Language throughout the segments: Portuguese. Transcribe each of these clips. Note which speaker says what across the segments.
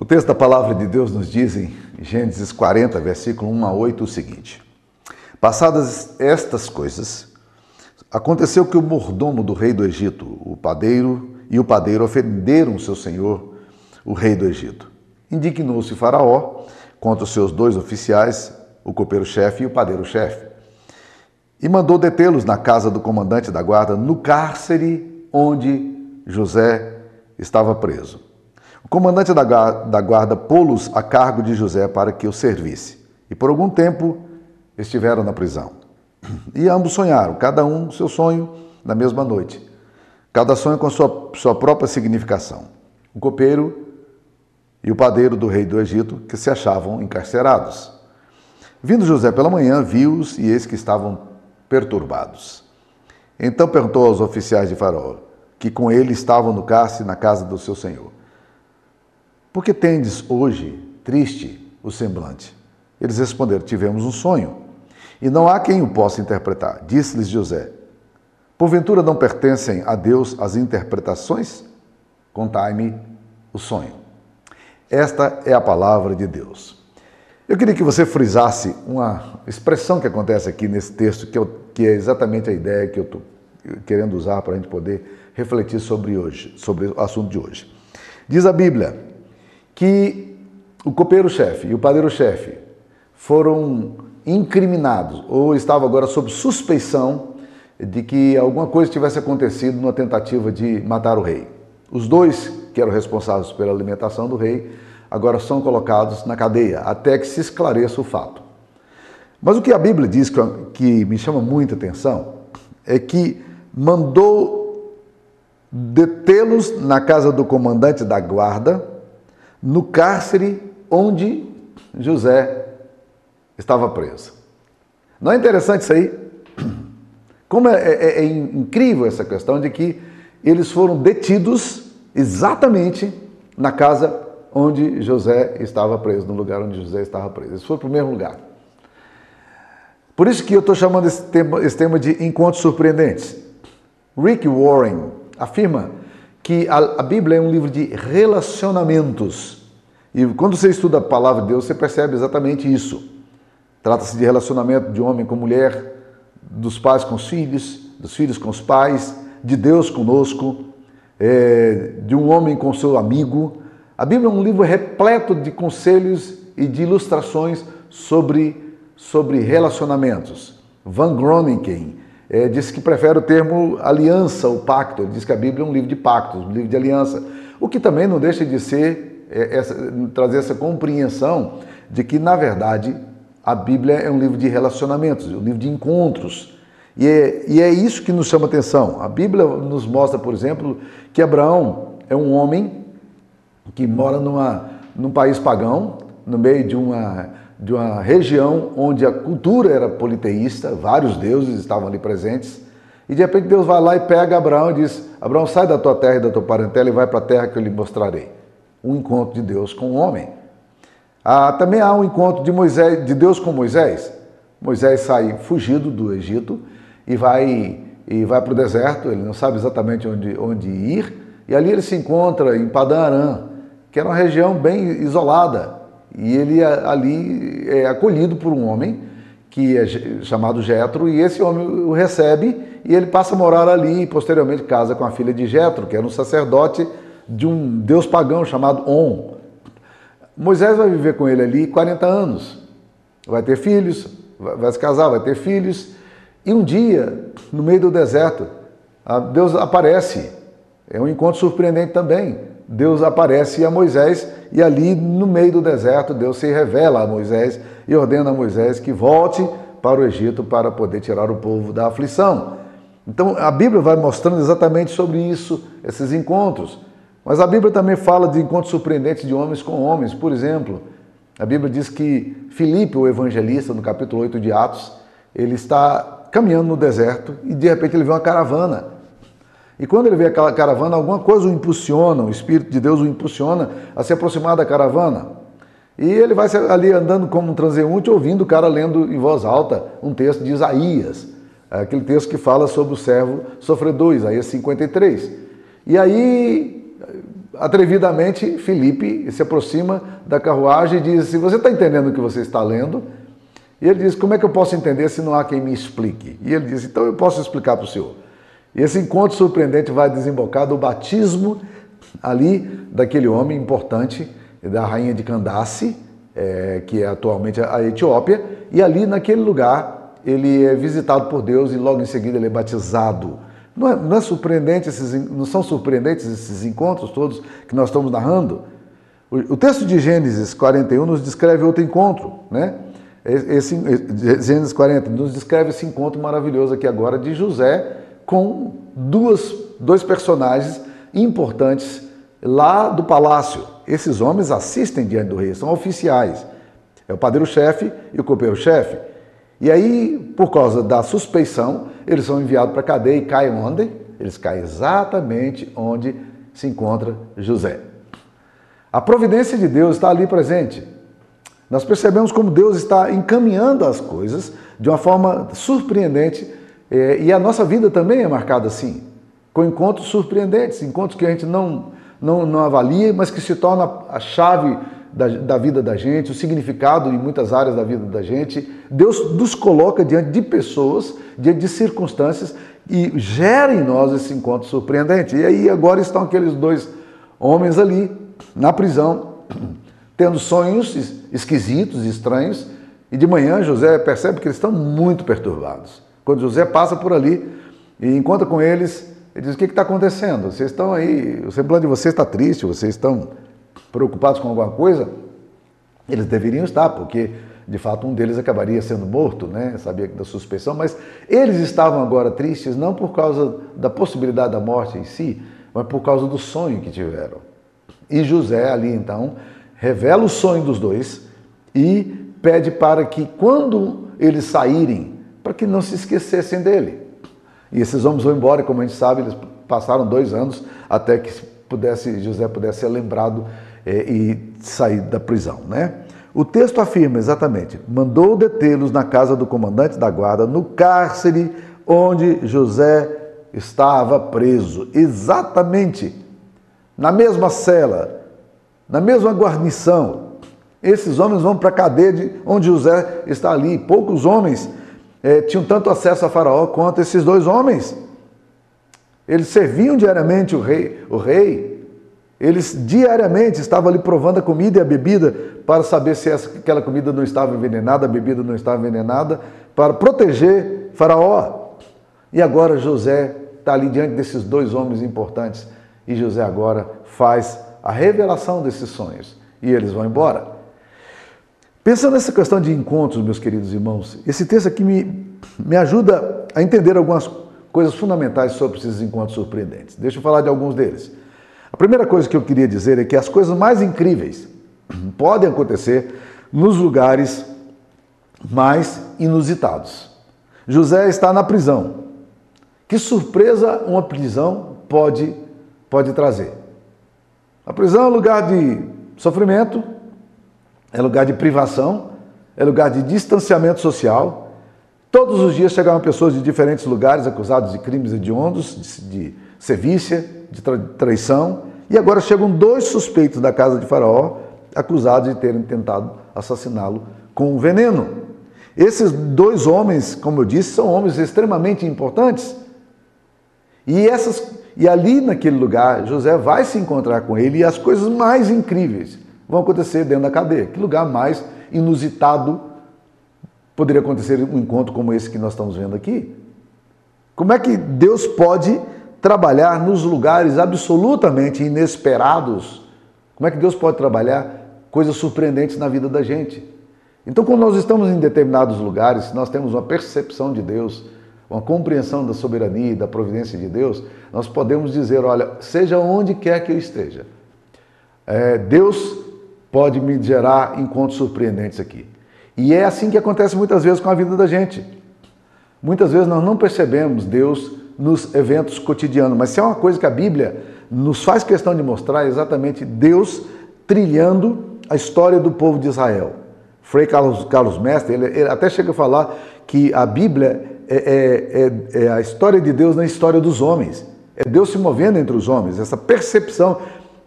Speaker 1: O texto da palavra de Deus nos diz em Gênesis 40, versículo 1 a 8, o seguinte: Passadas estas coisas, aconteceu que o mordomo do rei do Egito, o padeiro e o padeiro ofenderam seu senhor, o rei do Egito. Indignou-se Faraó contra os seus dois oficiais, o copeiro-chefe e o padeiro-chefe, e mandou detê-los na casa do comandante da guarda, no cárcere onde José estava preso. O comandante da guarda pô-los a cargo de José para que o servisse. E por algum tempo estiveram na prisão. E ambos sonharam, cada um seu sonho na mesma noite. Cada sonho com sua, sua própria significação. O copeiro e o padeiro do rei do Egito, que se achavam encarcerados. Vindo José pela manhã, viu-os e eis que estavam perturbados. Então perguntou aos oficiais de Faraó, que com ele estavam no cárcere na casa do seu senhor: por que tendes hoje triste o semblante? Eles responderam: Tivemos um sonho, e não há quem o possa interpretar. Disse-lhes José: Porventura não pertencem a Deus as interpretações? Contai-me o sonho. Esta é a palavra de Deus. Eu queria que você frisasse uma expressão que acontece aqui nesse texto, que, eu, que é exatamente a ideia que eu estou querendo usar para a gente poder refletir sobre hoje, sobre o assunto de hoje. Diz a Bíblia: que o copeiro-chefe e o padeiro-chefe foram incriminados ou estavam agora sob suspeição de que alguma coisa tivesse acontecido numa tentativa de matar o rei. Os dois, que eram responsáveis pela alimentação do rei, agora são colocados na cadeia até que se esclareça o fato. Mas o que a Bíblia diz que me chama muita atenção é que mandou detê-los na casa do comandante da guarda no cárcere onde José estava preso. Não é interessante isso aí? Como é, é, é, incrível essa questão de que eles foram detidos exatamente na casa onde José estava preso, no lugar onde José estava preso. Esse foi o primeiro lugar. Por isso que eu estou chamando esse tema, esse tema de encontros surpreendentes. Rick Warren afirma que a, a Bíblia é um livro de relacionamentos. E quando você estuda a palavra de Deus, você percebe exatamente isso. Trata-se de relacionamento de homem com mulher, dos pais com os filhos, dos filhos com os pais, de Deus conosco, é, de um homem com seu amigo. A Bíblia é um livro repleto de conselhos e de ilustrações sobre, sobre relacionamentos. Van Groningen, é, diz que prefere o termo aliança, o pacto. Ele diz que a Bíblia é um livro de pactos, um livro de aliança. O que também não deixa de ser, é, essa, trazer essa compreensão de que, na verdade, a Bíblia é um livro de relacionamentos, um livro de encontros. E é, e é isso que nos chama atenção. A Bíblia nos mostra, por exemplo, que Abraão é um homem que mora numa, num país pagão, no meio de uma de uma região onde a cultura era politeísta, vários deuses estavam ali presentes, e de repente Deus vai lá e pega Abraão e diz: Abraão, sai da tua terra e da tua parentela e vai para a terra que eu lhe mostrarei. Um encontro de Deus com o homem. Ah, também há um encontro de, Moisés, de Deus com Moisés. Moisés sai fugido do Egito e vai, e vai para o deserto, ele não sabe exatamente onde, onde ir, e ali ele se encontra em Padã Aram, que era uma região bem isolada, e ele ali é acolhido por um homem que é chamado Jetro e esse homem o recebe e ele passa a morar ali e posteriormente casa com a filha de Jetro, que era um sacerdote de um deus pagão chamado On. Moisés vai viver com ele ali 40 anos. Vai ter filhos, vai se casar, vai ter filhos. E um dia, no meio do deserto, Deus aparece. É um encontro surpreendente também. Deus aparece a Moisés e ali no meio do deserto Deus se revela a Moisés e ordena a Moisés que volte para o Egito para poder tirar o povo da aflição. Então a Bíblia vai mostrando exatamente sobre isso, esses encontros. Mas a Bíblia também fala de encontros surpreendentes de homens com homens. Por exemplo, a Bíblia diz que Filipe, o evangelista, no capítulo 8 de Atos, ele está caminhando no deserto e de repente ele vê uma caravana. E quando ele vê aquela caravana, alguma coisa o impulsiona, o Espírito de Deus o impulsiona a se aproximar da caravana. E ele vai ali andando como um transeunte, ouvindo o cara lendo em voz alta um texto de Isaías, aquele texto que fala sobre o servo sofredor, Isaías 53. E aí atrevidamente, Felipe se aproxima da carruagem e diz assim: Você está entendendo o que você está lendo? E ele diz: Como é que eu posso entender se não há quem me explique? E ele diz: Então eu posso explicar para o senhor. Esse encontro surpreendente vai desembocar do batismo ali daquele homem importante, da rainha de Candace, é, que é atualmente a Etiópia, e ali naquele lugar ele é visitado por Deus e logo em seguida ele é batizado. Não é, não é surpreendente esses, não são surpreendentes esses encontros todos que nós estamos narrando? O, o texto de Gênesis 41 nos descreve outro encontro, né? Esse, Gênesis 40 nos descreve esse encontro maravilhoso aqui agora de José com duas, dois personagens importantes lá do palácio. Esses homens assistem diante do rei, são oficiais. É o padeiro-chefe e o copeiro-chefe. E aí, por causa da suspeição, eles são enviados para a cadeia e caem onde? Eles caem exatamente onde se encontra José. A providência de Deus está ali presente. Nós percebemos como Deus está encaminhando as coisas de uma forma surpreendente é, e a nossa vida também é marcada assim, com encontros surpreendentes, encontros que a gente não, não, não avalia, mas que se torna a chave da, da, vida da gente, o significado em muitas áreas da vida da gente. Deus nos coloca diante de pessoas, diante de circunstâncias e gera em nós esse encontro surpreendente. E aí agora estão aqueles dois homens ali na prisão, tendo sonhos esquisitos, estranhos, e de manhã José percebe que eles estão muito perturbados. Quando José passa por ali e encontra com eles, ele diz: O que está acontecendo? Vocês estão aí, o semblante de vocês está triste, vocês estão preocupados com alguma coisa? Eles deveriam estar, porque de fato um deles acabaria sendo morto, né? Sabia da suspeição, mas eles estavam agora tristes não por causa da possibilidade da morte em si, mas por causa do sonho que tiveram. E José ali então revela o sonho dos dois e pede para que quando eles saírem, para que não se esquecessem dele. E esses homens vão embora, como a gente sabe, eles passaram dois anos até que pudesse, José pudesse ser lembrado é, e sair da prisão. Né? O texto afirma exatamente: mandou detê-los na casa do comandante da guarda, no cárcere onde José estava preso. Exatamente na mesma cela, na mesma guarnição. Esses homens vão para a cadeia de onde José está ali. Poucos homens é, tinham tanto acesso a Faraó quanto esses dois homens. Eles serviam diariamente o rei, o rei. Eles diariamente estavam ali provando a comida e a bebida para saber se essa, aquela comida não estava envenenada, a bebida não estava envenenada, para proteger Faraó. E agora José está ali diante desses dois homens importantes e José agora faz a revelação desses sonhos e eles vão embora. Pensando nessa questão de encontros, meus queridos irmãos, esse texto aqui me, me ajuda a entender algumas coisas fundamentais sobre esses encontros surpreendentes. Deixa eu falar de alguns deles. A primeira coisa que eu queria dizer é que as coisas mais incríveis podem acontecer nos lugares mais inusitados. José está na prisão. Que surpresa uma prisão pode, pode trazer? A prisão é um lugar de sofrimento, é lugar de privação, é lugar de distanciamento social. Todos os dias chegavam pessoas de diferentes lugares acusadas de crimes hediondos, de, de sevícia, de traição. E agora chegam dois suspeitos da casa de Faraó, acusados de terem tentado assassiná-lo com veneno. Esses dois homens, como eu disse, são homens extremamente importantes. E, essas, e ali naquele lugar, José vai se encontrar com ele e as coisas mais incríveis vão acontecer dentro da cadeia. Que lugar mais inusitado poderia acontecer um encontro como esse que nós estamos vendo aqui? Como é que Deus pode trabalhar nos lugares absolutamente inesperados? Como é que Deus pode trabalhar coisas surpreendentes na vida da gente? Então, quando nós estamos em determinados lugares, nós temos uma percepção de Deus, uma compreensão da soberania e da providência de Deus, nós podemos dizer: olha, seja onde quer que eu esteja, é, Deus pode me gerar encontros surpreendentes aqui. E é assim que acontece muitas vezes com a vida da gente. Muitas vezes nós não percebemos Deus nos eventos cotidianos, mas se é uma coisa que a Bíblia nos faz questão de mostrar, é exatamente Deus trilhando a história do povo de Israel. Frei Carlos, Carlos Mestre, ele, ele até chega a falar que a Bíblia é, é, é, é a história de Deus na história dos homens. É Deus se movendo entre os homens, essa percepção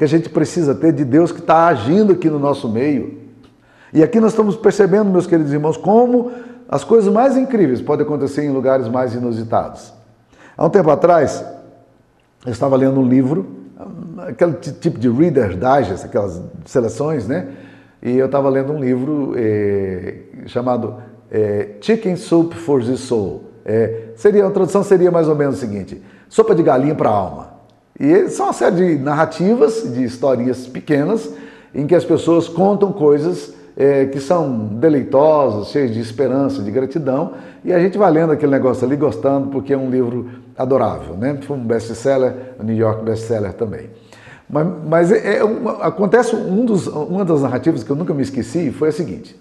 Speaker 1: que a gente precisa ter de Deus que está agindo aqui no nosso meio. E aqui nós estamos percebendo, meus queridos irmãos, como as coisas mais incríveis podem acontecer em lugares mais inusitados. Há um tempo atrás, eu estava lendo um livro, aquele tipo de Reader's Digest, aquelas seleções, né? E eu estava lendo um livro eh, chamado eh, Chicken Soup for the Soul. Eh, seria, a tradução seria mais ou menos o seguinte: sopa de galinha para a alma. E são uma série de narrativas, de historinhas pequenas, em que as pessoas contam coisas é, que são deleitosas, cheias de esperança, de gratidão, e a gente vai lendo aquele negócio ali gostando, porque é um livro adorável, né? Foi um best-seller, New York best-seller também. Mas, mas é, é uma, acontece um dos, uma das narrativas que eu nunca me esqueci foi a seguinte: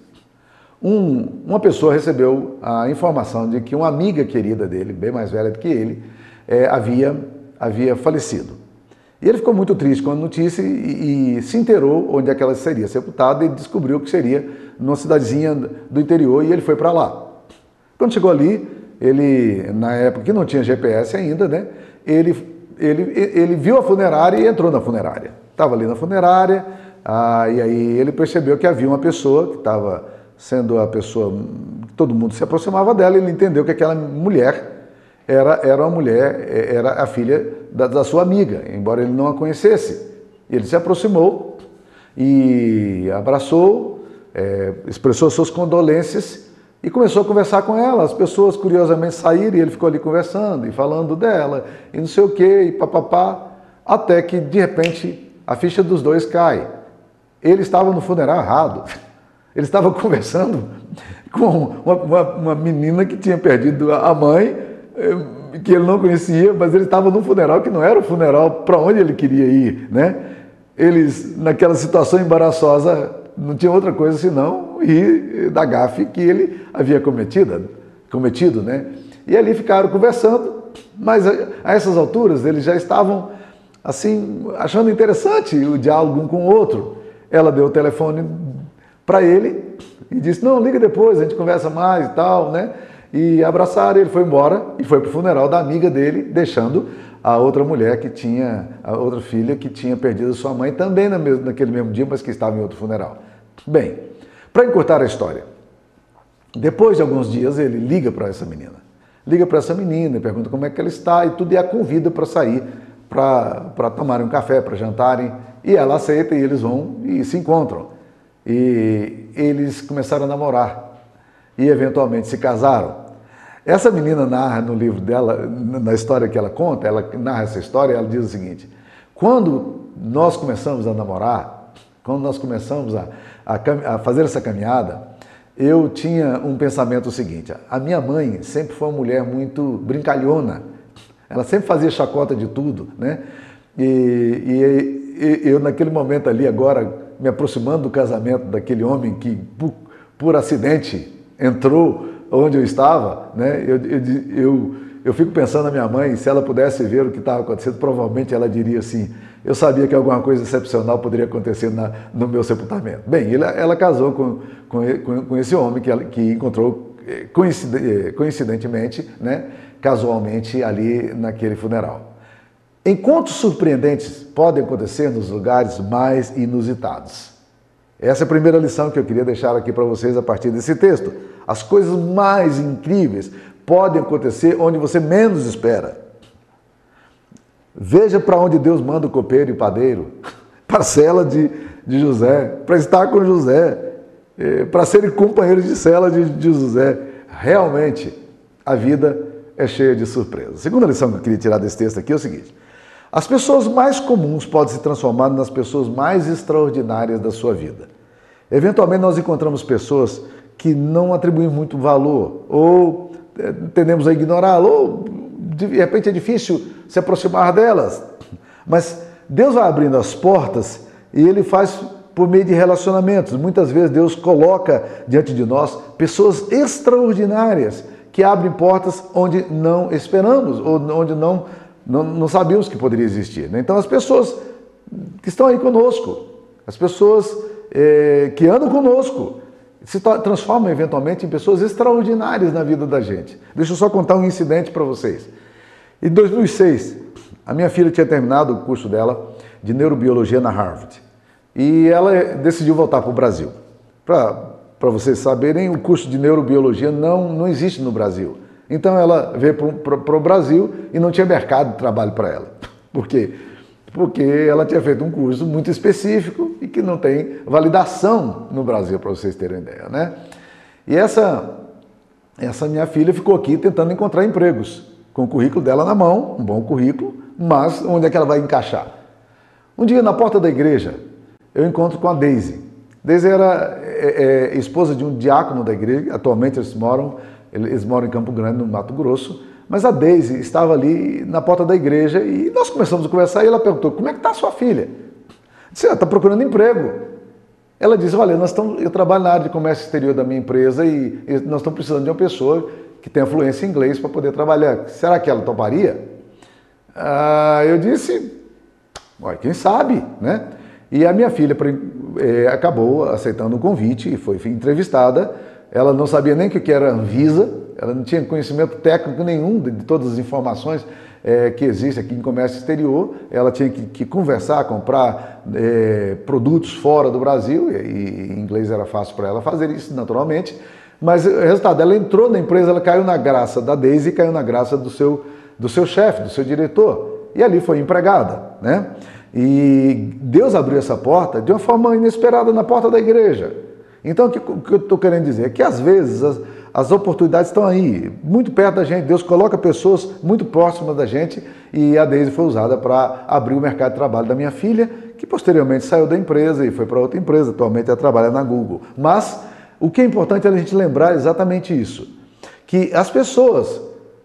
Speaker 1: um, uma pessoa recebeu a informação de que uma amiga querida dele, bem mais velha do que ele, é, havia, havia falecido. E ele ficou muito triste com a notícia e, e se inteirou onde é que ela seria sepultada e descobriu que seria numa cidadezinha do interior e ele foi para lá. Quando chegou ali, ele, na época que não tinha GPS ainda, né, ele, ele, ele viu a funerária e entrou na funerária. Estava ali na funerária, ah, e aí ele percebeu que havia uma pessoa que estava sendo a pessoa, todo mundo se aproximava dela, ele entendeu que aquela mulher era, era uma mulher, é, era a filha da, da sua amiga, embora ele não a conhecesse. Ele se aproximou e abraçou, é, expressou suas condolências e começou a conversar com ela. As pessoas curiosamente saíram e ele ficou ali conversando e falando dela e não sei o que, e papapá, até que de repente a ficha dos dois cai. Ele estava no funeral errado. Ele estava conversando com uma, uma, uma menina que tinha perdido a mãe que ele não conhecia, mas ele estava num funeral que não era o funeral para onde ele queria ir, né? Eles, naquela situação embaraçosa, não tinha outra coisa senão rir da gafe que ele havia cometido, cometido, né? E ali ficaram conversando, mas a essas alturas eles já estavam assim achando interessante o diálogo um com o outro. Ela deu o telefone para ele e disse: "Não, liga depois, a gente conversa mais e tal", né? E abraçaram. Ele foi embora e foi para o funeral da amiga dele, deixando a outra mulher que tinha, a outra filha que tinha perdido sua mãe também naquele mesmo dia, mas que estava em outro funeral. Bem, para encurtar a história, depois de alguns dias ele liga para essa menina. Liga para essa menina pergunta como é que ela está e tudo, e a convida para sair, para tomarem um café, para jantarem. E ela aceita e eles vão e se encontram. E eles começaram a namorar e eventualmente se casaram. Essa menina narra no livro dela, na história que ela conta, ela narra essa história, ela diz o seguinte: quando nós começamos a namorar, quando nós começamos a, a, a fazer essa caminhada, eu tinha um pensamento seguinte: a minha mãe sempre foi uma mulher muito brincalhona, ela sempre fazia chacota de tudo, né? E, e, e eu, naquele momento ali, agora, me aproximando do casamento daquele homem que, por, por acidente, entrou onde eu estava, né? eu, eu, eu, eu fico pensando na minha mãe, se ela pudesse ver o que estava acontecendo, provavelmente ela diria assim: eu sabia que alguma coisa excepcional poderia acontecer na, no meu sepultamento. Bem, ela, ela casou com, com, com, esse homem que, ela, que encontrou eh, eh, coincidentemente, né, casualmente ali naquele funeral. Encontros surpreendentes podem acontecer nos lugares mais inusitados. Essa é a primeira lição que eu queria deixar aqui para vocês a partir desse texto. As coisas mais incríveis podem acontecer onde você menos espera. Veja para onde Deus manda o copeiro e o padeiro, parcela de, de José, para estar com José, é, para serem companheiros de cela de, de José. Realmente, a vida é cheia de surpresas. A segunda lição que eu queria tirar desse texto aqui é o seguinte: as pessoas mais comuns podem se transformar nas pessoas mais extraordinárias da sua vida. Eventualmente, nós encontramos pessoas que não atribuem muito valor, ou eh, tendemos a ignorá-las, ou de repente é difícil se aproximar delas. Mas Deus vai abrindo as portas e Ele faz por meio de relacionamentos. Muitas vezes Deus coloca diante de nós pessoas extraordinárias que abrem portas onde não esperamos, ou onde não não, não sabíamos que poderia existir. Né? Então, as pessoas que estão aí conosco, as pessoas é, que andam conosco, se transformam eventualmente em pessoas extraordinárias na vida da gente. Deixa eu só contar um incidente para vocês. Em 2006, a minha filha tinha terminado o curso dela de neurobiologia na Harvard. E ela decidiu voltar para o Brasil. Para vocês saberem, o curso de neurobiologia não, não existe no Brasil. Então ela veio para o Brasil e não tinha mercado de trabalho para ela. Por quê? Porque ela tinha feito um curso muito específico e que não tem validação no Brasil, para vocês terem ideia. Né? E essa, essa minha filha ficou aqui tentando encontrar empregos, com o currículo dela na mão, um bom currículo, mas onde é que ela vai encaixar? Um dia, na porta da igreja, eu encontro com a Daisy. Daisy era é, é, esposa de um diácono da igreja, atualmente eles moram, eles moram em Campo Grande, no Mato Grosso, mas a Daisy estava ali na porta da igreja e nós começamos a conversar e ela perguntou, como é que está a sua filha? Eu disse, está procurando emprego. Ela disse, olha, nós estamos, eu trabalho na área de comércio exterior da minha empresa e, nós estamos precisando de uma pessoa que tenha fluência em inglês para poder trabalhar. Será que ela toparia? Ah, eu disse, quem sabe, né? E a minha filha é, acabou aceitando o convite e foi entrevistada. Ela não sabia nem o que era Anvisa, ela não tinha conhecimento técnico nenhum de, todas as informações é, que existem aqui em comércio exterior. Ela tinha que, que conversar, comprar é, produtos fora do Brasil, e, e inglês era fácil para ela fazer isso naturalmente. Mas o resultado, ela entrou na empresa, ela caiu na graça da Daisy caiu na graça do seu, do seu chefe, do seu diretor. E ali foi empregada, né? E Deus abriu essa porta de uma forma inesperada na porta da igreja. Então, o que eu estou querendo dizer é que às vezes as, oportunidades estão aí, muito perto da gente. Deus coloca pessoas muito próximas da gente e a Deise foi usada para abrir o mercado de trabalho da minha filha, que posteriormente saiu da empresa e foi para outra empresa. Atualmente ela trabalha na Google. Mas o que é importante é a gente lembrar exatamente isso: que as pessoas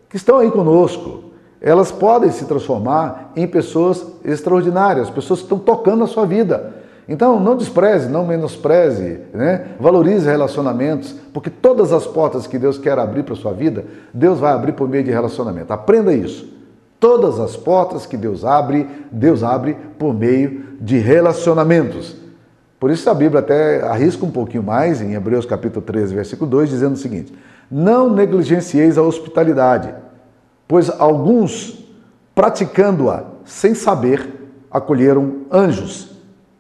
Speaker 1: que estão aí conosco, elas podem se transformar em pessoas extraordinárias, pessoas que estão tocando a sua vida. Então, não despreze, não menospreze, né? valorize relacionamentos, porque todas as portas que Deus quer abrir para sua vida, Deus vai abrir por meio de relacionamento. Aprenda isso. Todas as portas que Deus abre, Deus abre por meio de relacionamentos. Por isso a Bíblia até arrisca um pouquinho mais, em Hebreus capítulo 13, versículo 2, dizendo o seguinte: Não negligencieis a hospitalidade pois alguns, praticando-a sem saber, acolheram anjos.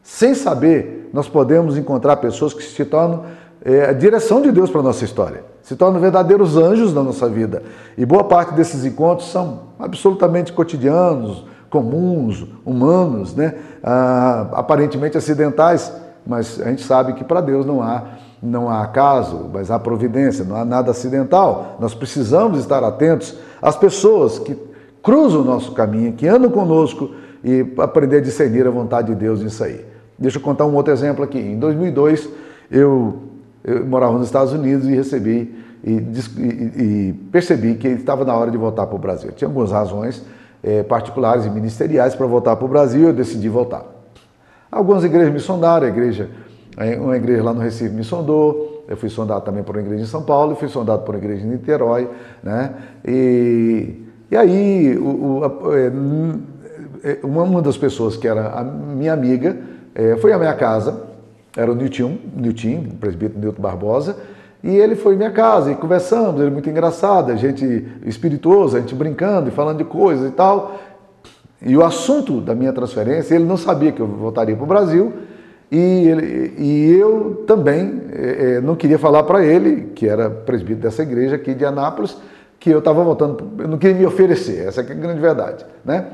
Speaker 1: Sem saber, nós podemos encontrar pessoas que se tornam é, a direção de Deus para a nossa história, se tornam verdadeiros anjos na nossa vida. E boa parte desses encontros são absolutamente cotidianos, comuns, humanos, né? Ah, aparentemente acidentais, mas a gente sabe que para Deus não há não há acaso, mas há providência, não há nada acidental. Nós precisamos estar atentos às pessoas que cruzam o nosso caminho, que andam conosco e aprender a discernir a vontade de Deus nisso aí. Deixa eu contar um outro exemplo aqui. Em 2002, eu, eu morava nos Estados Unidos e recebi e, e, e percebi que estava na hora de voltar para o Brasil. Tinha algumas razões é, particulares e ministeriais para voltar para o Brasil eu decidi voltar. Algumas igrejas me sondaram, a igreja uma igreja lá no Recife me sondou, eu fui sondado também por uma igreja em São Paulo, fui sondado por uma igreja em Niterói, né? E, e aí, o, o, a, é, uma, uma das pessoas que era minha amiga é, foi à minha casa, era o Nilton, Nilton, o presbítero Nilton Barbosa, e ele foi à minha casa e conversamos, ele muito engraçado, a gente espirituoso, a gente brincando e falando de coisas e tal. E o assunto da minha transferência, ele não sabia que eu voltaria para o Brasil, e, ele, e eu também é, não queria falar para ele, que era presbítero dessa igreja aqui de Anápolis, que eu estava voltando, eu não queria me oferecer, essa é a grande verdade. Né?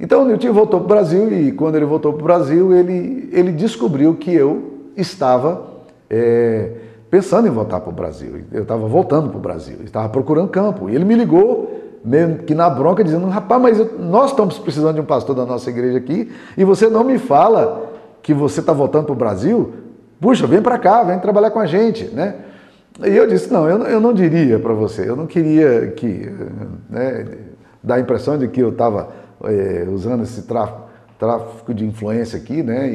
Speaker 1: Então o Nilton voltou para o Brasil e quando ele voltou para o Brasil, ele, ele descobriu que eu estava é, pensando em voltar para o Brasil. Eu estava voltando para o Brasil, estava procurando campo. E ele me ligou, meio que na bronca, dizendo, rapaz, mas eu, nós estamos precisando de um pastor da nossa igreja aqui e você não me fala que você está voltando para o Brasil, puxa, vem para cá, vem trabalhar com a gente, né? E eu disse, não, eu, eu não diria para você, eu não queria que, né, dar a impressão de que eu estava é, usando esse tráfico, tráfico, de influência aqui, né?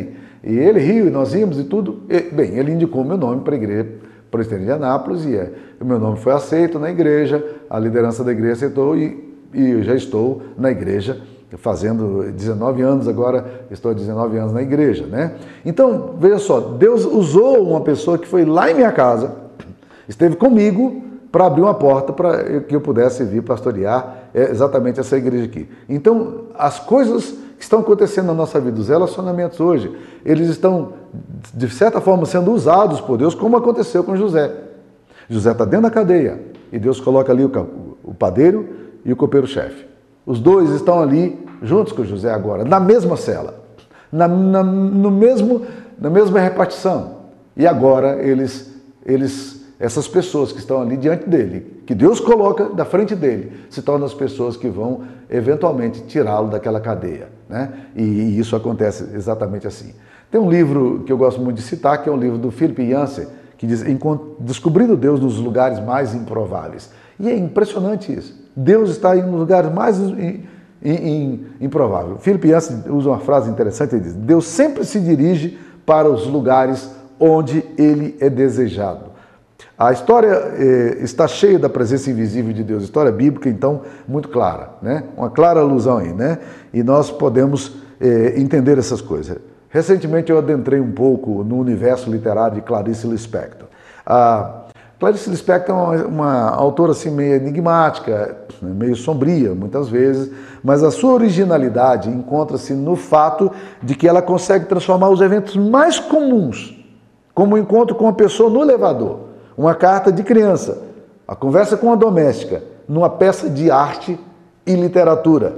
Speaker 1: E, e, ele riu, e nós íamos e tudo. E, bem, ele indicou meu nome para a igreja presbiteriana de Anápolis e é, o meu nome foi aceito na igreja, a liderança da igreja aceitou e, e eu já estou na igreja fazendo 19 anos agora, estou há 19 anos na igreja, né? Então, veja só, Deus usou uma pessoa que foi lá em minha casa, esteve comigo para abrir uma porta para que eu pudesse vir pastorear exatamente essa igreja aqui. Então, as coisas que estão acontecendo na nossa vida, os relacionamentos hoje, eles estão, de certa forma, sendo usados por Deus, como aconteceu com José. José está dentro da cadeia e Deus coloca ali o padeiro e o copeiro-chefe. Os dois estão ali juntos com José agora, na mesma cela, na, na, no mesmo, na mesma repartição. E agora eles, eles, essas pessoas que estão ali diante dele, que Deus coloca da frente dele, se tornam as pessoas que vão eventualmente tirá-lo daquela cadeia. Né? E, e, isso acontece exatamente assim. Tem um livro que eu gosto muito de citar, que é um livro do Philip Yancey, que diz Descobrindo Deus nos lugares mais improváveis. E é impressionante isso. Deus está em lugares mais improváveis. Philip Yancey usa uma frase interessante, ele diz, Deus sempre se dirige para os lugares onde ele é desejado. A história eh, está cheia da presença invisível de Deus, história bíblica, então, muito clara, né? uma clara alusão aí, né? e nós podemos eh, entender essas coisas. Recentemente eu adentrei um pouco no universo literário de Clarice Lispector. A Clarice Lispector é uma, uma autora assim, meio enigmática, meio sombria muitas vezes, mas a sua originalidade encontra-se no fato de que ela consegue transformar os eventos mais comuns, como o encontro com uma pessoa no elevador, uma carta de criança, a conversa com a doméstica, numa peça de arte e literatura.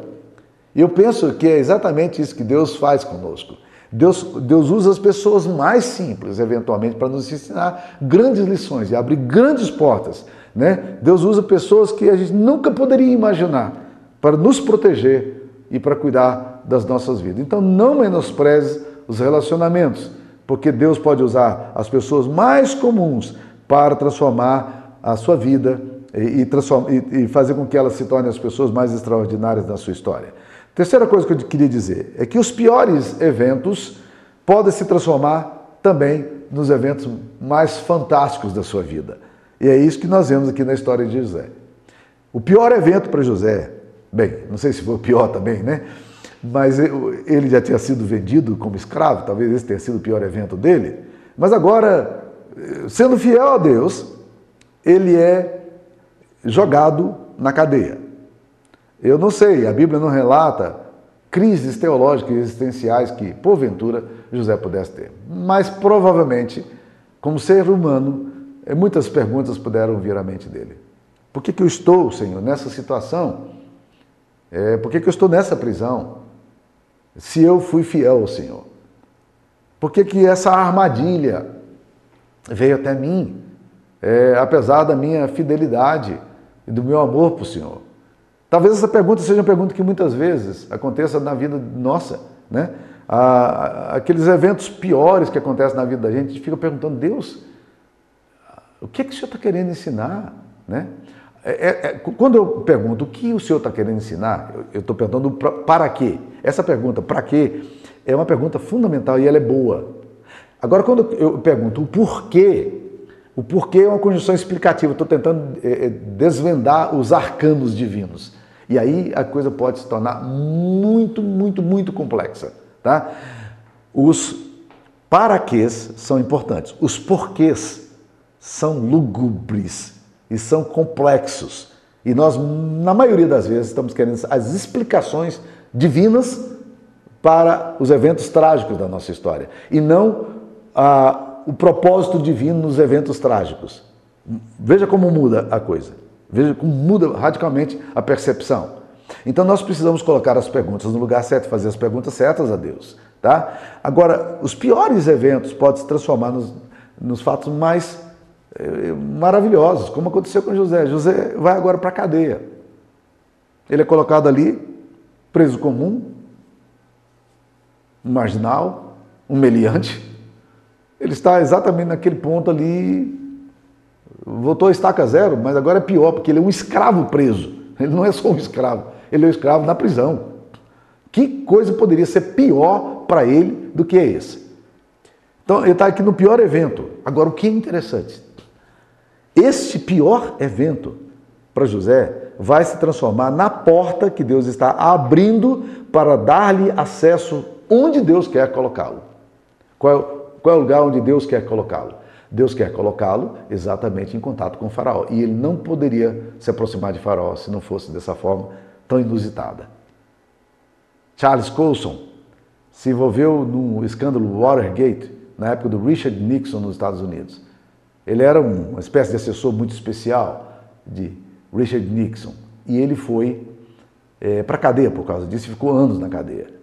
Speaker 1: Eu penso que é exatamente isso que Deus faz conosco. Deus, Deus usa as pessoas mais simples, eventualmente, para nos ensinar grandes lições e abrir grandes portas. Né? Deus usa pessoas que a gente nunca poderia imaginar para nos proteger e para cuidar das nossas vidas. Então, não menospreze os relacionamentos, porque Deus pode usar as pessoas mais comuns para transformar a sua vida e, e, e fazer com que elas se tornem as pessoas mais extraordinárias da sua história. Terceira coisa que eu queria dizer é que os piores eventos podem se transformar também nos eventos mais fantásticos da sua vida. E é isso que nós vemos aqui na história de José. O pior evento para José, bem, não sei se foi o pior também, né? Mas ele já tinha sido vendido como escravo, talvez esse tenha sido o pior evento dele. Mas agora, sendo fiel a Deus, ele é jogado na cadeia. Eu não sei, a Bíblia não relata crises teológicas e existenciais que, porventura, José pudesse ter. Mas provavelmente, como ser humano, eh, muitas perguntas puderam vir à mente dele. Por que, que eu estou, Senhor, nessa situação? É, por que, que eu estou nessa prisão? Se eu fui fiel ao Senhor? Por que, que essa armadilha veio até mim? É, apesar da minha fidelidade e do meu amor o Senhor. Talvez essa pergunta seja uma pergunta que muitas vezes aconteça na vida nossa, né? aqueles eventos piores que acontecem na vida da gente, a gente fica perguntando, Deus, o que, é que o Senhor está querendo ensinar? Né? É, é, é, quando eu pergunto o que o Senhor está querendo ensinar, eu estou perguntando pra, para quê? Essa pergunta, para quê, é uma pergunta fundamental e ela é boa. Agora, quando eu pergunto o porquê, o porquê é uma conjunção explicativa, estou tentando é, desvendar os arcanos divinos. E aí a coisa pode se tornar muito, muito, muito complexa. Tá? Os paraquês são importantes, os porquês são lúgubres e são complexos. E nós, na maioria das vezes, estamos querendo as explicações divinas para os eventos trágicos da nossa história e não ah, o propósito divino nos eventos trágicos. Veja como muda a coisa. Veja como muda radicalmente a percepção. Então nós precisamos colocar as perguntas no lugar certo, fazer as perguntas certas a Deus. Tá? Agora, os piores eventos podem se transformar nos, nos fatos mais eh, maravilhosos, como aconteceu com José. José vai agora para a cadeia. Ele é colocado ali, preso comum, um marginal, um meliante. Ele está exatamente naquele ponto ali voltou a estaca zero, mas agora é pior, porque ele é um escravo preso. Ele não é só um escravo, ele é um escravo na prisão. Que coisa poderia ser pior para ele do que esse? Então, ele está aqui no pior evento. Agora, o que é interessante? Este pior evento para José vai se transformar na porta que Deus está abrindo para dar-lhe acesso onde Deus quer colocá-lo. Qual, é qual é o lugar onde Deus quer colocá-lo? Deus quer colocá-lo exatamente em contato com faraó. E ele não poderia se aproximar de faraó se não fosse dessa forma tão inusitada. Charles Colson, se envolveu no escândalo Watergate, na época do Richard Nixon nos Estados Unidos. Ele era uma espécie de assessor muito especial de Richard Nixon. E ele foi é, para a cadeia por causa disso e ficou anos na cadeia.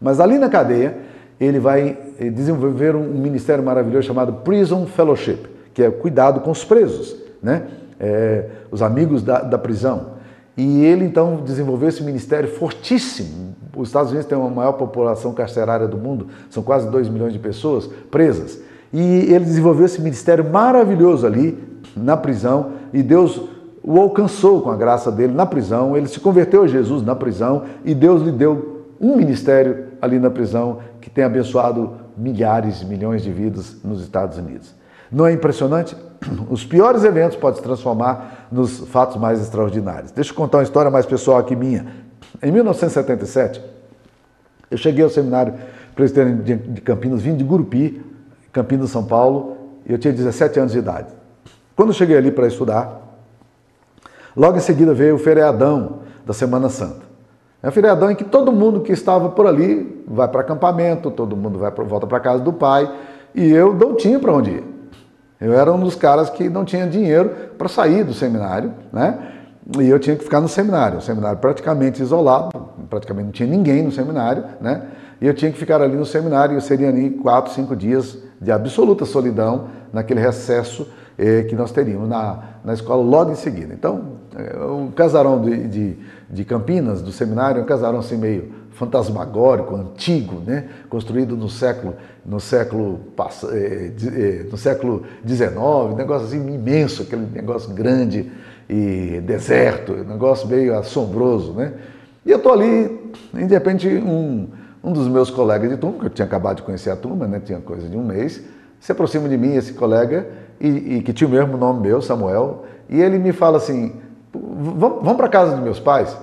Speaker 1: Mas ali na cadeia, ele vai eh, desenvolver um ministério maravilhoso chamado Prison Fellowship, que é cuidado com os presos, né? É, os amigos da, da prisão. E ele então desenvolveu esse ministério fortíssimo. Os Estados Unidos têm a maior população carcerária do mundo, são quase 2 milhões de pessoas presas. E ele desenvolveu esse ministério maravilhoso ali na prisão e Deus o alcançou com a graça dele na prisão. Ele se converteu a Jesus na prisão e Deus lhe deu um ministério ali na prisão que tem abençoado milhares, milhões de vidas nos Estados Unidos. Não é impressionante? Os piores eventos podem se transformar nos fatos mais extraordinários. Deixa eu contar uma história mais pessoal aqui minha. Em 1977, eu cheguei ao seminário presbiteriano de Campinas, vindo de Gurupi, Campinas, São Paulo, e eu tinha 17 anos de idade. Quando eu cheguei ali para estudar, logo em seguida veio o feriadão da Semana Santa. É um feriadão em que todo mundo que estava por ali vai para acampamento, todo mundo vai volta para casa do pai, e eu não tinha para onde ir. Eu era um dos caras que não tinha dinheiro para sair do seminário, né? E eu tinha que ficar no seminário, um seminário praticamente isolado, praticamente não tinha ninguém no seminário, né? E eu tinha que ficar ali no seminário, eu seria ali quatro, cinco dias de absoluta solidão naquele recesso eh, que nós teríamos na, na escola logo em seguida. Então, o casarão de, de, de Campinas, do seminário, assim meio fantasmagórico, antigo, né? construído no século no século eh, eh, no século XIX, negócio assim imenso, aquele negócio grande e deserto, negócio meio assombroso, né? E eu estou ali, e de repente um, um dos meus colegas de turma, que eu tinha acabado de conhecer a turma, né? tinha coisa de um mês, se aproxima de mim, esse colega, e, e que tinha o mesmo nome meu, Samuel, e ele me fala assim, vamos, para casa dos meus pais?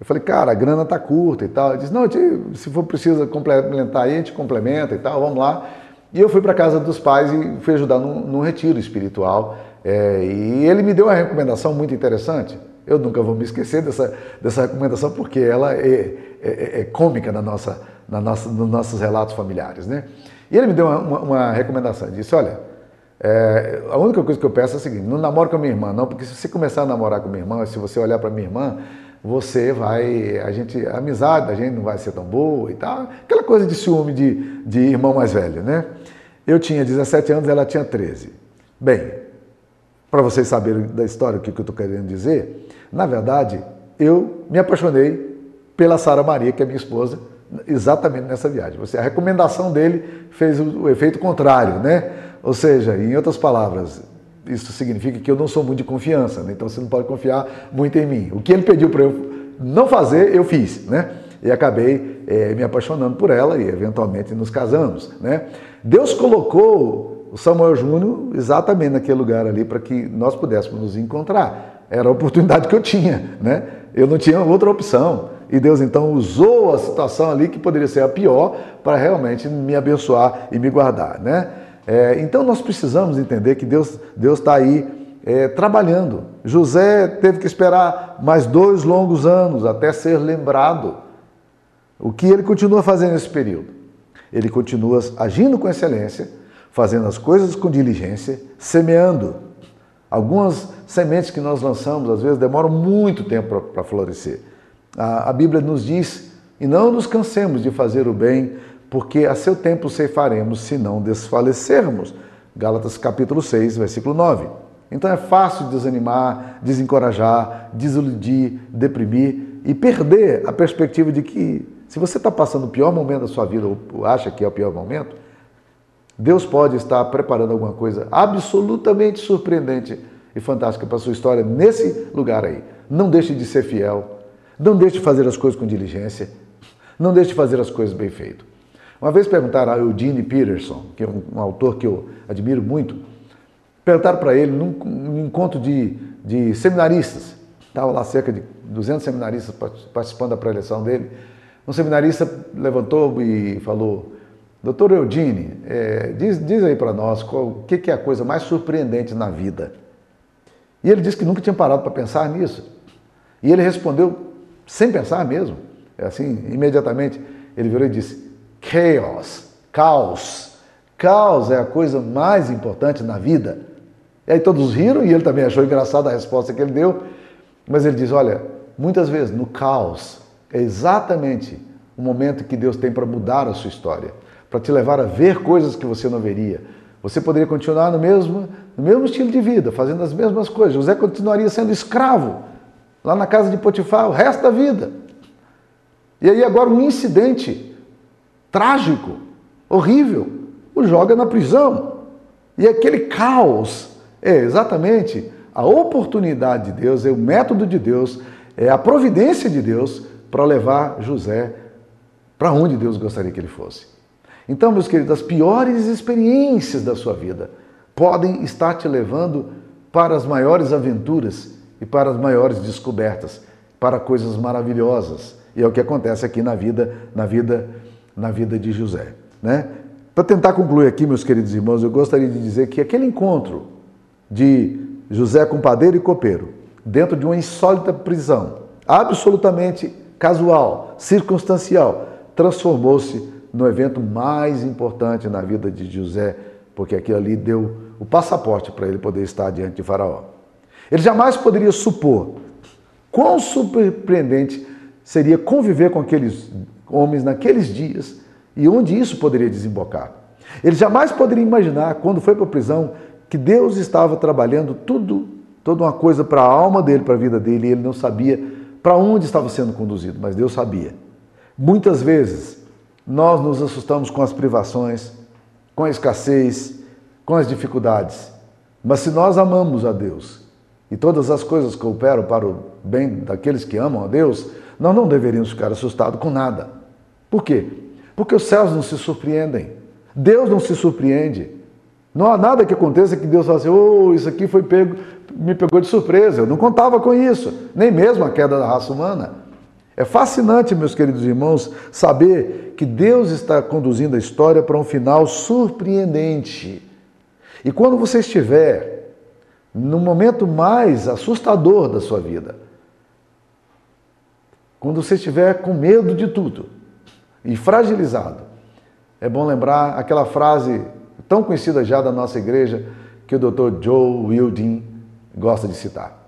Speaker 1: Eu falei, cara, a grana tá curta e tal. Ele disse, não, se for preciso complementar aí, a gente complementa e tal, vamos lá. E eu fui para casa dos pais e fui ajudar num, num retiro espiritual. É, e ele me deu uma recomendação muito interessante. Eu nunca vou me esquecer dessa, dessa recomendação porque ela é, é, é cômica na nossa, na nossa, nos nossos relatos familiares. Né? E ele me deu uma, uma, uma recomendação. Ele disse, olha, é, a única coisa que eu peço é a seguinte, não namore com a minha irmã, não, porque se você começar a namorar com a minha irmã, se você olhar para minha irmã, você vai, a gente, a amizade da gente não vai ser tão boa e tal. Aquela coisa de ciúme de, de irmão mais velho, né? Eu tinha 17 anos, ela tinha 13. Bem, para vocês saberem da história o que eu estou querendo dizer, na verdade, eu me apaixonei pela Sara Maria, que é minha esposa, exatamente nessa viagem. Você, a recomendação dele fez o, o efeito contrário, né? Ou seja, em outras palavras, isso significa que eu não sou muito de confiança, né? então você não pode confiar muito em mim. O que ele pediu para eu não fazer, eu fiz, né? E acabei é, me apaixonando por ela e eventualmente nos casamos, né? Deus colocou o Samuel Júnior exatamente naquele lugar ali para que nós pudéssemos nos encontrar. Era a oportunidade que eu tinha, né? Eu não tinha outra opção. E Deus então usou a situação ali que poderia ser a pior para realmente me abençoar e me guardar, né? É, então nós precisamos entender que Deus está aí é, trabalhando. José teve que esperar mais dois longos anos até ser lembrado. O que ele continua fazendo nesse período? Ele continua agindo com excelência, fazendo as coisas com diligência, semeando. Algumas sementes que nós lançamos, às vezes, demoram muito tempo para florescer. A, a Bíblia nos diz: e não nos cansemos de fazer o bem, porque a seu tempo ceifaremos se não desfalecermos. Gálatas capítulo 6, versículo 9. Então é fácil desanimar, desencorajar, desiludir, deprimir e perder a perspectiva de que se você está passando o pior momento da sua vida ou acha que é o pior momento, Deus pode estar preparando alguma coisa absolutamente surpreendente e fantástica para a sua história nesse lugar aí. Não deixe de ser fiel, não deixe de fazer as coisas com diligência, não deixe de fazer as coisas bem feitas. Uma vez perguntaram a Eugene Peterson, que é um, autor que eu admiro muito, perguntaram para ele, num, num encontro de, de seminaristas, estava lá cerca de 200 seminaristas participando da pré-eleição dele, um seminarista levantou e falou, doutor Eugene, é, diz, diz aí para nós qual, o que, que é a coisa mais surpreendente na vida. E ele disse que nunca tinha parado para pensar nisso. E ele respondeu, sem pensar mesmo, É assim, imediatamente ele virou e disse: chaos, caos. Caos é a coisa mais importante na vida. E aí todos riram e ele também achou engraçada a resposta que ele deu. Mas ele diz: olha, muitas vezes no caos é exatamente o momento que Deus tem para mudar a sua história, para te levar a ver coisas que você não veria. Você poderia continuar no mesmo, no mesmo estilo de vida, fazendo as mesmas coisas. José continuaria sendo escravo lá na casa de Potifar o resto da vida. E aí agora um incidente trágico, horrível, o joga na prisão. E aquele caos é exatamente a oportunidade de Deus, é o método de Deus, é a providência de Deus para levar José para onde Deus gostaria que ele fosse. Então, meus queridos, as piores experiências da sua vida podem estar te levando para as maiores aventuras e para as maiores descobertas, para coisas maravilhosas. E é o que acontece aqui na vida, na vida, na vida de José, né? Para tentar concluir aqui, meus queridos irmãos, eu gostaria de dizer que aquele encontro de José com padeiro e copeiro, dentro de uma insólita prisão, absolutamente casual, circunstancial, transformou-se no evento mais importante na vida de José, porque aquilo ali deu o passaporte para ele poder estar diante de Faraó. Ele jamais poderia supor quão surpreendente seria conviver com aqueles homens naqueles dias e onde isso poderia desembocar. Ele jamais poderia imaginar, quando foi para a prisão, que Deus estava trabalhando tudo, toda uma coisa para a alma dele, para a vida dele, e ele não sabia para onde estava sendo conduzido, mas Deus sabia. Muitas vezes nós nos assustamos com as privações, com a escassez, com as dificuldades. Mas se nós amamos a Deus e todas as coisas cooperam para o bem daqueles que amam a Deus, nós não deveríamos ficar assustados com nada. Por quê? Porque os céus não se surpreendem. Deus não se surpreende. Não há nada que aconteça que Deus fale assim, oh, isso aqui foi pego, me pegou de surpresa. Eu não contava com isso, nem mesmo a queda da raça humana. É fascinante, meus queridos irmãos, saber que Deus está conduzindo a história para um final surpreendente. E quando você estiver no momento mais assustador da sua vida, quando você estiver com medo de tudo e fragilizado, é bom lembrar aquela frase tão conhecida já da nossa igreja que o Dr. Joe Wilding gosta de citar.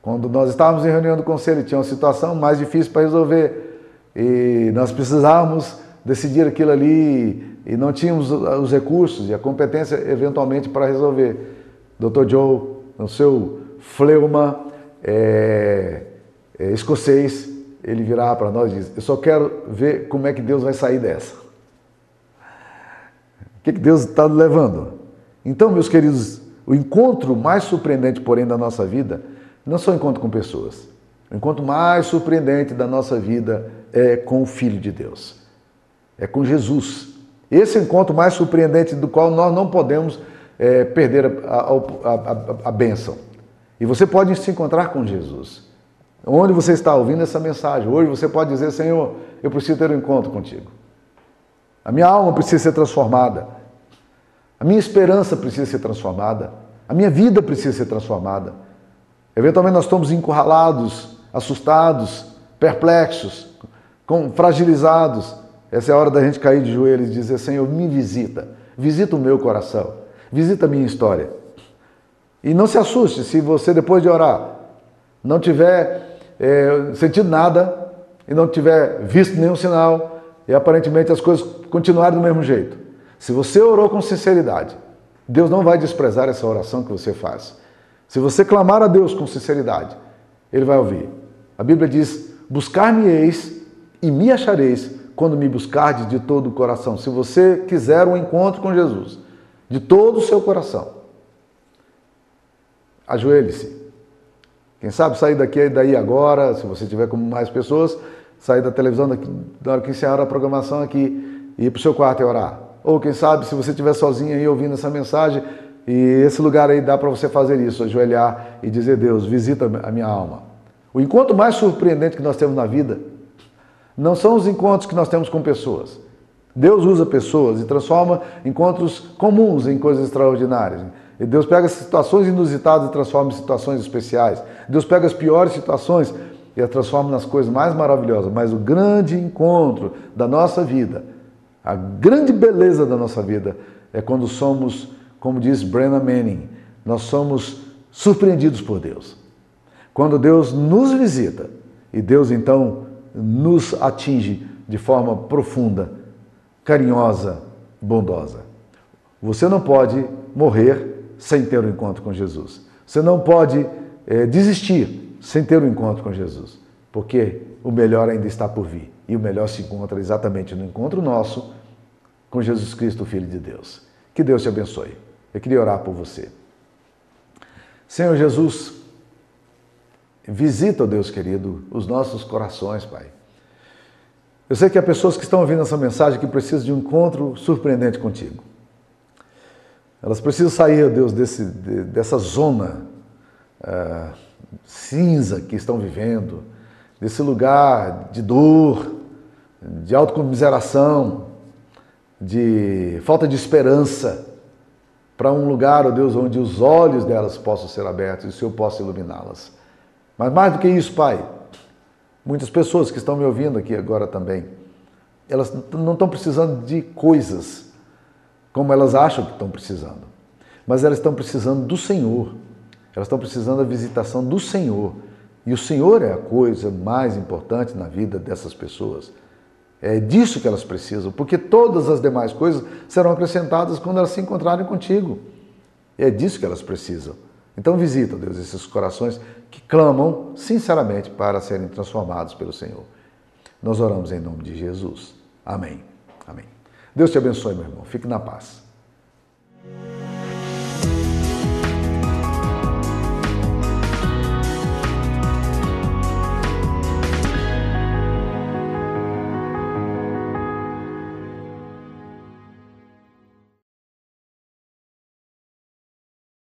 Speaker 1: Quando nós estávamos em reunião do conselho, tinha uma situação mais difícil para resolver e nós precisávamos decidir aquilo ali e não tínhamos os recursos e a competência eventualmente para resolver. Dr. Joe, no seu fleuma é, é, escocês, ele virava para nós e diz: Eu só quero ver como é que Deus vai sair dessa. O que, que Deus está levando? Então, meus queridos, o encontro mais surpreendente, porém, da nossa vida não só encontro com pessoas. O encontro mais surpreendente da nossa vida é com o Filho de Deus. É com Jesus. Esse encontro mais surpreendente do qual nós não podemos é, perder a, a, a, a bênção. E você pode se encontrar com Jesus. Onde você está ouvindo essa mensagem, hoje você pode dizer: Senhor, eu preciso ter um encontro contigo. A minha alma precisa ser transformada. A minha esperança precisa ser transformada. A minha vida precisa ser transformada. Eventualmente nós estamos encurralados, assustados, perplexos, fragilizados. Essa é a hora da gente cair de joelhos e dizer: Senhor, me visita, visita o meu coração, visita a minha história. E não se assuste se você, depois de orar, não tiver é, sentido nada e não tiver visto nenhum sinal e aparentemente as coisas continuarem do mesmo jeito. Se você orou com sinceridade, Deus não vai desprezar essa oração que você faz. Se você clamar a Deus com sinceridade, Ele vai ouvir. A Bíblia diz: Buscar-me-eis e me achareis quando me buscardes de todo o coração. Se você quiser um encontro com Jesus, de todo o seu coração, ajoelhe-se. Quem sabe sair daqui daí agora, se você tiver com mais pessoas, sair da televisão daqui, na hora que encerrar a programação aqui e ir para o seu quarto e orar. Ou quem sabe, se você estiver sozinho aí ouvindo essa mensagem, e esse lugar aí dá para você fazer isso, ajoelhar e dizer: Deus, visita a minha alma. O encontro mais surpreendente que nós temos na vida não são os encontros que nós temos com pessoas. Deus usa pessoas e transforma encontros comuns em coisas extraordinárias. E Deus pega situações inusitadas e transforma em situações especiais. Deus pega as piores situações e a transforma nas coisas mais maravilhosas. Mas o grande encontro da nossa vida, a grande beleza da nossa vida, é quando somos, como diz Brenna Manning, nós somos surpreendidos por Deus. Quando Deus nos visita e Deus então nos atinge de forma profunda, carinhosa, bondosa. Você não pode morrer sem ter um encontro com Jesus. Você não pode é, desistir sem ter um encontro com Jesus, porque o melhor ainda está por vir. E o melhor se encontra exatamente no encontro nosso com Jesus Cristo, Filho de Deus. Que Deus te abençoe. Eu queria orar por você. Senhor Jesus, visita, Deus querido, os nossos corações, Pai. Eu sei que há pessoas que estão ouvindo essa mensagem que precisam de um encontro surpreendente contigo. Elas precisam sair, Deus, desse, dessa zona uh, cinza que estão vivendo, desse lugar de dor, de autocomiseração, de falta de esperança para um lugar, ó oh Deus, onde os olhos delas possam ser abertos e o Senhor possa iluminá-las. Mas mais do que isso, Pai, muitas pessoas que estão me ouvindo aqui agora também, elas não estão precisando de coisas como elas acham que estão precisando, mas elas estão precisando do Senhor, elas estão precisando da visitação do Senhor. E o Senhor é a coisa mais importante na vida dessas pessoas. É disso que elas precisam, porque todas as demais coisas serão acrescentadas quando elas se encontrarem contigo. É disso que elas precisam. Então visita, Deus, esses corações que clamam sinceramente para serem transformados pelo Senhor. Nós oramos em nome de Jesus. Amém. Amém. Deus te abençoe, meu irmão. Fique na paz.